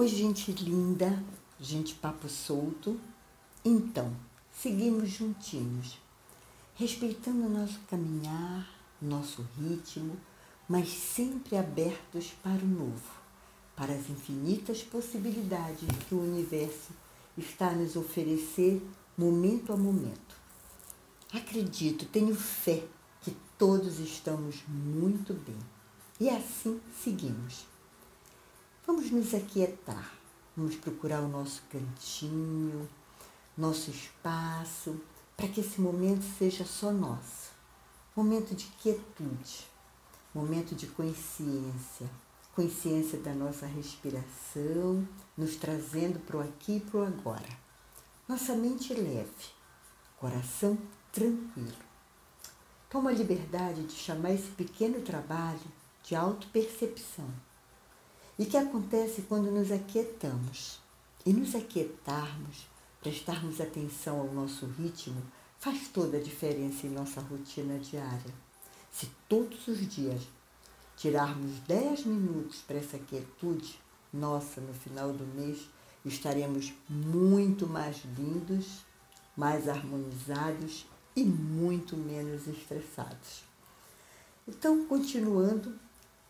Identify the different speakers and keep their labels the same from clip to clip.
Speaker 1: Oi, gente linda, gente papo solto. Então, seguimos juntinhos, respeitando o nosso caminhar, nosso ritmo, mas sempre abertos para o novo, para as infinitas possibilidades que o universo está a nos oferecer momento a momento. Acredito, tenho fé que todos estamos muito bem. E assim seguimos. Vamos nos aquietar, vamos procurar o nosso cantinho, nosso espaço, para que esse momento seja só nosso. Momento de quietude, momento de consciência, consciência da nossa respiração, nos trazendo para o aqui e para o agora. Nossa mente leve, coração tranquilo. Toma a liberdade de chamar esse pequeno trabalho de autopercepção e que acontece quando nos aquietamos. E nos aquietarmos, prestarmos atenção ao nosso ritmo, faz toda a diferença em nossa rotina diária. Se todos os dias tirarmos 10 minutos para essa quietude, nossa, no final do mês estaremos muito mais lindos, mais harmonizados e muito menos estressados. Então, continuando,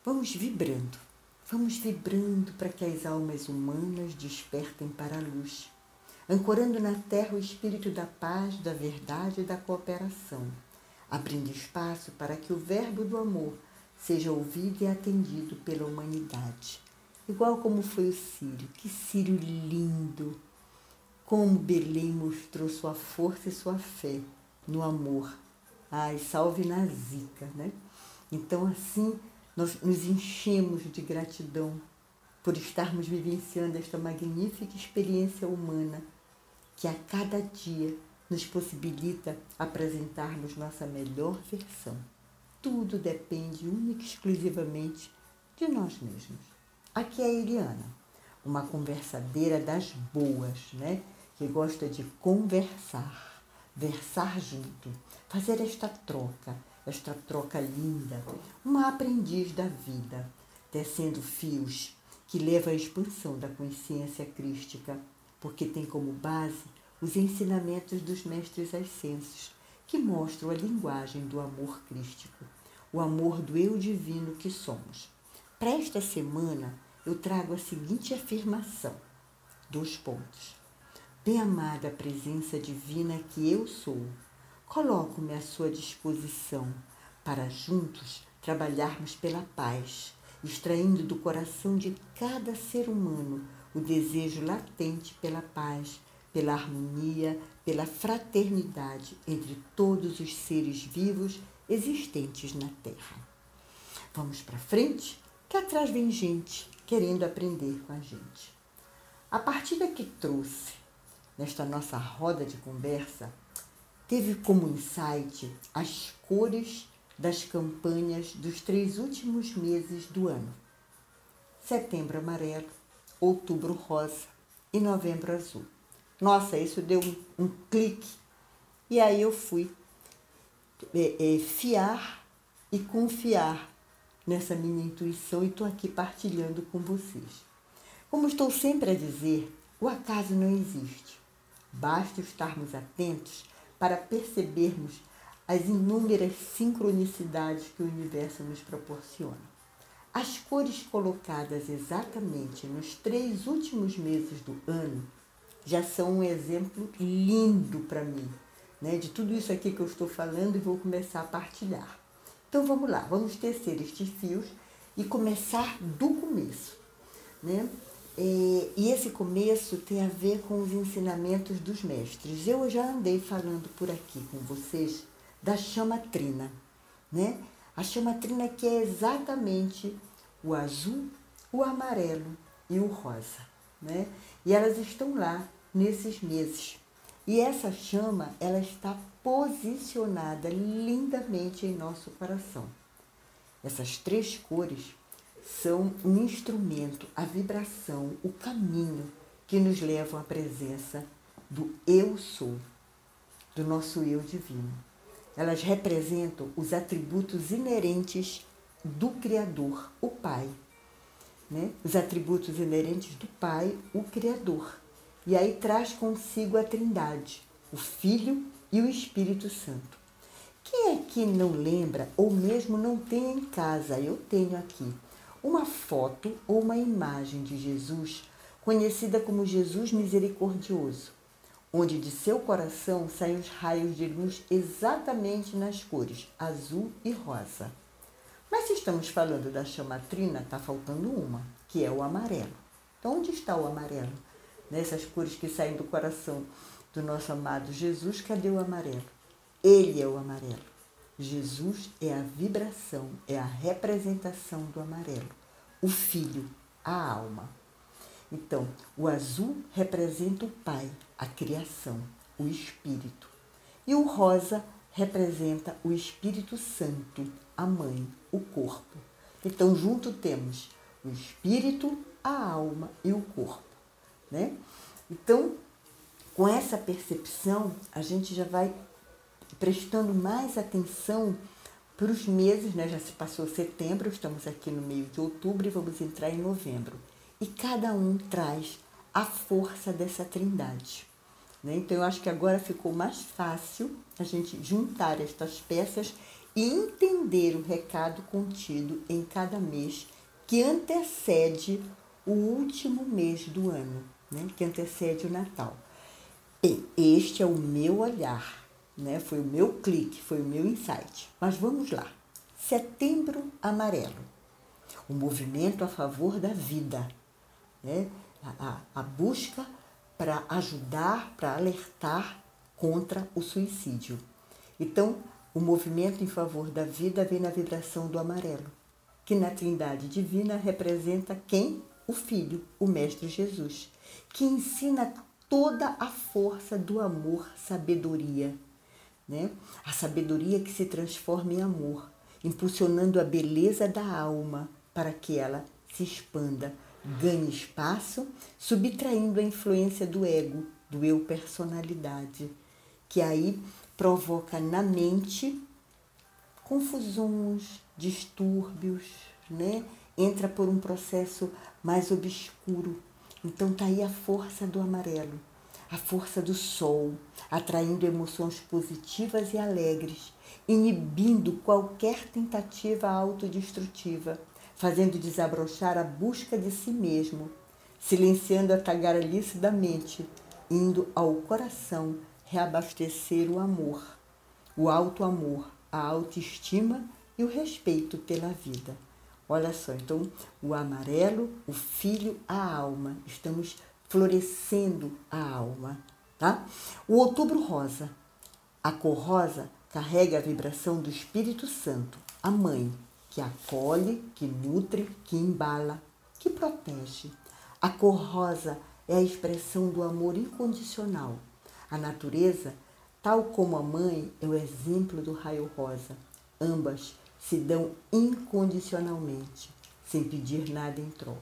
Speaker 1: vamos vibrando Vamos vibrando para que as almas humanas despertem para a luz, ancorando na terra o espírito da paz, da verdade e da cooperação, abrindo espaço para que o verbo do amor seja ouvido e atendido pela humanidade. Igual como foi o Sírio, que Sírio lindo! Como Belém mostrou sua força e sua fé no amor. Ai, salve na zica, né? Então, assim, nós nos enchemos de gratidão por estarmos vivenciando esta magnífica experiência humana que a cada dia nos possibilita apresentarmos nossa melhor versão. Tudo depende única e exclusivamente de nós mesmos. Aqui é a Eliana, uma conversadeira das boas, né? Que gosta de conversar, versar junto, fazer esta troca, esta troca linda, uma aprendiz da vida, tecendo fios que leva à expansão da consciência crística, porque tem como base os ensinamentos dos mestres ascensos, que mostram a linguagem do amor crístico, o amor do eu divino que somos. Para esta semana, eu trago a seguinte afirmação: dois pontos. Bem amada presença divina que eu sou, Coloco-me à sua disposição para juntos trabalharmos pela paz, extraindo do coração de cada ser humano o desejo latente pela paz, pela harmonia, pela fraternidade entre todos os seres vivos existentes na Terra. Vamos para frente, que atrás vem gente querendo aprender com a gente. A partida que trouxe nesta nossa roda de conversa teve como insight as cores das campanhas dos três últimos meses do ano: setembro amarelo, outubro rosa e novembro azul. Nossa, isso deu um, um clique. E aí eu fui é, é, fiar e confiar nessa minha intuição e estou aqui partilhando com vocês. Como estou sempre a dizer, o acaso não existe. Basta estarmos atentos para percebermos as inúmeras sincronicidades que o universo nos proporciona. As cores colocadas exatamente nos três últimos meses do ano já são um exemplo lindo para mim, né, de tudo isso aqui que eu estou falando e vou começar a partilhar. Então vamos lá, vamos tecer estes fios e começar do começo, né? É, e esse começo tem a ver com os ensinamentos dos mestres. Eu já andei falando por aqui com vocês da chama trina, né? A chama trina que é exatamente o azul, o amarelo e o rosa, né? E elas estão lá nesses meses. E essa chama, ela está posicionada lindamente em nosso coração. Essas três cores são um instrumento, a vibração, o caminho que nos levam à presença do eu sou, do nosso eu divino. Elas representam os atributos inerentes do Criador, o Pai. né, os atributos inerentes do Pai, o Criador. E aí traz consigo a Trindade, o Filho e o Espírito Santo. Quem é que não lembra ou mesmo não tem em casa? Eu tenho aqui uma foto ou uma imagem de Jesus, conhecida como Jesus Misericordioso, onde de seu coração saem os raios de luz exatamente nas cores azul e rosa. Mas se estamos falando da chamatrina, está faltando uma, que é o amarelo. Então, onde está o amarelo? Nessas cores que saem do coração do nosso amado Jesus, cadê o amarelo? Ele é o amarelo. Jesus é a vibração, é a representação do amarelo. O filho, a alma. Então, o azul representa o Pai, a criação, o Espírito. E o rosa representa o Espírito Santo, a mãe, o corpo. Então, junto temos o espírito, a alma e o corpo, né? Então, com essa percepção, a gente já vai prestando mais atenção para os meses, né? Já se passou setembro, estamos aqui no meio de outubro e vamos entrar em novembro. E cada um traz a força dessa trindade. Né? Então, eu acho que agora ficou mais fácil a gente juntar estas peças e entender o recado contido em cada mês que antecede o último mês do ano, né? que antecede o Natal. Este é o meu olhar, né? foi o meu clique, foi o meu insight. Mas vamos lá. Setembro Amarelo o movimento a favor da vida, né? a, a, a busca para ajudar, para alertar contra o suicídio. Então, o movimento em favor da vida vem na vibração do amarelo, que na Trindade Divina representa quem? O Filho, o Mestre Jesus, que ensina toda a força do amor, sabedoria, né? A sabedoria que se transforma em amor, impulsionando a beleza da alma para que ela se expanda, ganhe espaço, subtraindo a influência do ego, do eu personalidade, que aí provoca na mente confusões, distúrbios, né? Entra por um processo mais obscuro. Então tá aí a força do amarelo, a força do sol, atraindo emoções positivas e alegres, inibindo qualquer tentativa autodestrutiva, fazendo desabrochar a busca de si mesmo, silenciando a tagarelice da mente, indo ao coração reabastecer o amor, o alto amor, a autoestima e o respeito pela vida. Olha só, então o amarelo, o filho, a alma. Estamos florescendo a alma, tá? O outubro rosa. A cor rosa carrega a vibração do Espírito Santo, a mãe, que acolhe, que nutre, que embala, que protege. A cor rosa é a expressão do amor incondicional a natureza, tal como a mãe, é o exemplo do raio rosa. Ambas se dão incondicionalmente, sem pedir nada em troca.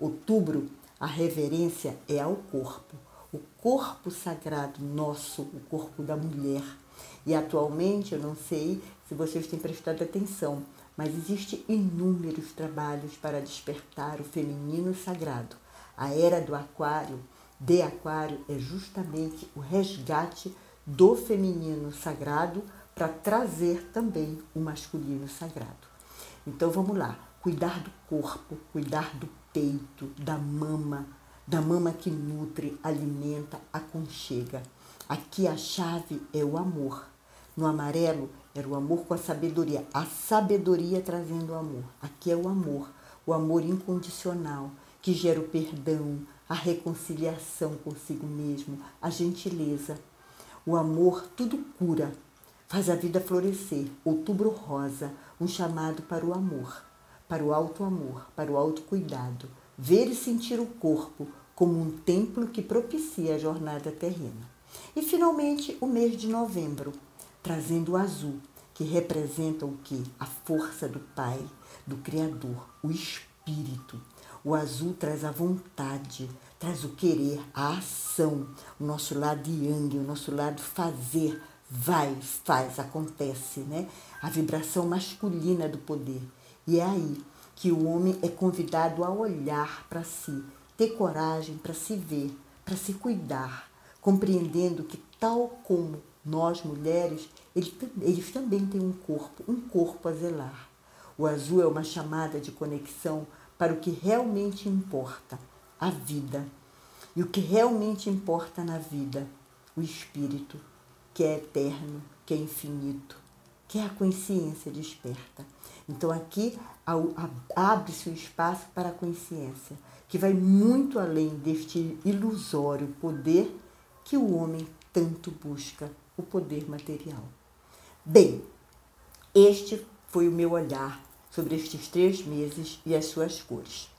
Speaker 1: Outubro, a reverência é ao corpo, o corpo sagrado nosso, o corpo da mulher. E atualmente, eu não sei se vocês têm prestado atenção, mas existem inúmeros trabalhos para despertar o feminino sagrado. A era do aquário de Aquário é justamente o resgate do feminino sagrado para trazer também o masculino sagrado. Então vamos lá, cuidar do corpo, cuidar do peito, da mama, da mama que nutre, alimenta, aconchega. Aqui a chave é o amor. No amarelo era o amor com a sabedoria, a sabedoria trazendo o amor. Aqui é o amor, o amor incondicional que gera o perdão, a reconciliação consigo mesmo, a gentileza. O amor tudo cura, faz a vida florescer. Outubro rosa, um chamado para o amor, para o alto amor, para o autocuidado. Ver e sentir o corpo como um templo que propicia a jornada terrena. E finalmente o mês de novembro, trazendo o azul, que representa o que? A força do Pai, do Criador, o Espírito o azul traz a vontade, traz o querer, a ação, o nosso lado yang, o nosso lado fazer, vai, faz, acontece, né? A vibração masculina do poder. E é aí que o homem é convidado a olhar para si, ter coragem para se ver, para se cuidar, compreendendo que, tal como nós mulheres, eles também têm um corpo, um corpo a zelar. O azul é uma chamada de conexão para o que realmente importa, a vida. E o que realmente importa na vida, o espírito, que é eterno, que é infinito, que é a consciência desperta. Então aqui abre-se o espaço para a consciência, que vai muito além deste ilusório poder que o homem tanto busca, o poder material. Bem, este foi o meu olhar sobre estes três meses e as suas cores.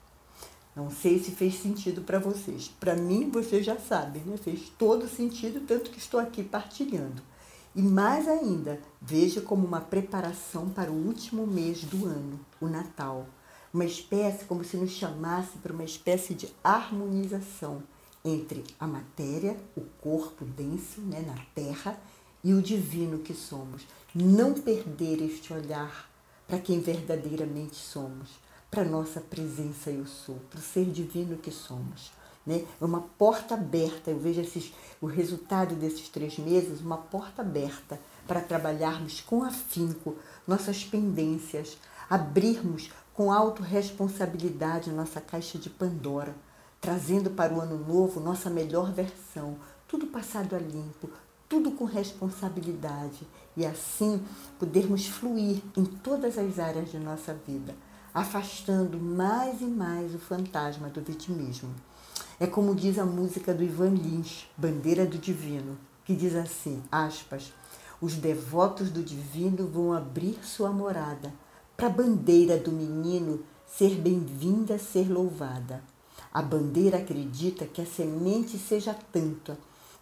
Speaker 1: Não sei se fez sentido para vocês. Para mim, vocês já sabem, né? Fez todo sentido, tanto que estou aqui partilhando. E mais ainda, veja como uma preparação para o último mês do ano, o Natal. Uma espécie, como se nos chamasse para uma espécie de harmonização entre a matéria, o corpo denso né, na terra, e o divino que somos. Não perder este olhar para quem verdadeiramente somos, para nossa presença eu sou, para o ser divino que somos. Né? É uma porta aberta, eu vejo esses, o resultado desses três meses, uma porta aberta para trabalharmos com afinco nossas pendências, abrirmos com autorresponsabilidade nossa caixa de Pandora, trazendo para o ano novo nossa melhor versão, tudo passado a limpo, tudo com responsabilidade e assim podermos fluir em todas as áreas de nossa vida, afastando mais e mais o fantasma do vitimismo. É como diz a música do Ivan Lins, Bandeira do Divino, que diz assim, aspas, os devotos do divino vão abrir sua morada, para a bandeira do menino ser bem-vinda, ser louvada. A bandeira acredita que a semente seja tanta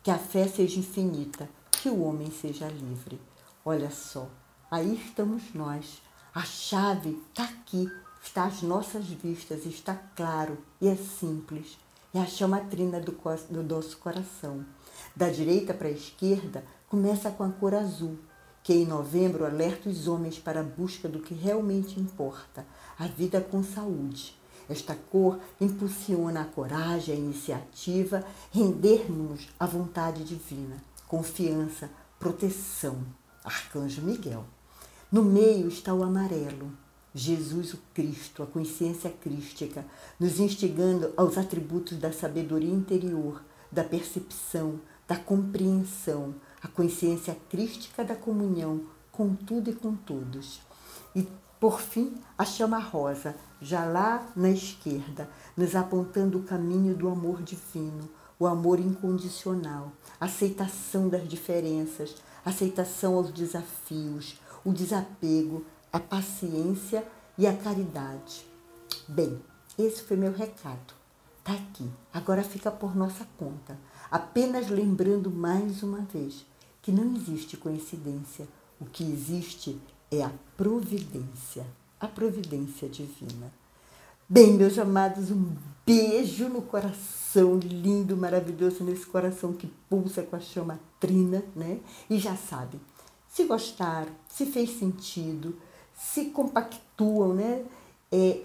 Speaker 1: que a fé seja infinita, que o homem seja livre. Olha só, aí estamos nós. A chave está aqui, está às nossas vistas, está claro e é simples. É a chama trina do, do nosso coração. Da direita para a esquerda, começa com a cor azul, que em novembro alerta os homens para a busca do que realmente importa, a vida com saúde. Esta cor impulsiona a coragem, a iniciativa, rendermos à vontade divina, confiança, proteção. Arcanjo Miguel. No meio está o amarelo, Jesus o Cristo, a consciência crística, nos instigando aos atributos da sabedoria interior, da percepção, da compreensão, a consciência crística da comunhão com tudo e com todos. E por fim, a chama rosa, já lá na esquerda, nos apontando o caminho do amor divino, o amor incondicional, aceitação das diferenças, aceitação aos desafios, o desapego, a paciência e a caridade. Bem, esse foi meu recado. Tá aqui. Agora fica por nossa conta. Apenas lembrando mais uma vez que não existe coincidência. O que existe é a providência, a providência divina. Bem, meus amados, um beijo no coração lindo, maravilhoso, nesse coração que pulsa com a chama trina, né? E já sabe, se gostaram, se fez sentido, se compactuam, né? É,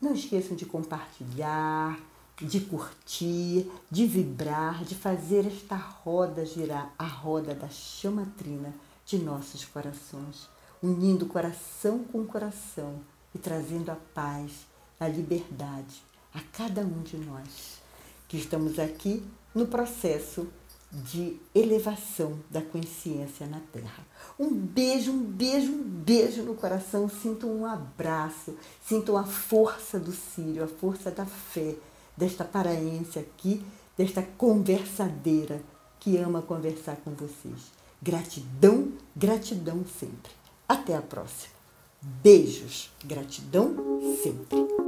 Speaker 1: não esqueçam de compartilhar, de curtir, de vibrar, de fazer esta roda girar, a roda da chama trina de nossos corações unindo coração com coração e trazendo a paz, a liberdade a cada um de nós que estamos aqui no processo de elevação da consciência na Terra. Um beijo, um beijo, um beijo no coração. Sinto um abraço, sinto a força do Sírio, a força da fé desta paraense aqui, desta conversadeira que ama conversar com vocês. Gratidão, gratidão sempre. Até a próxima. Beijos. Gratidão sempre.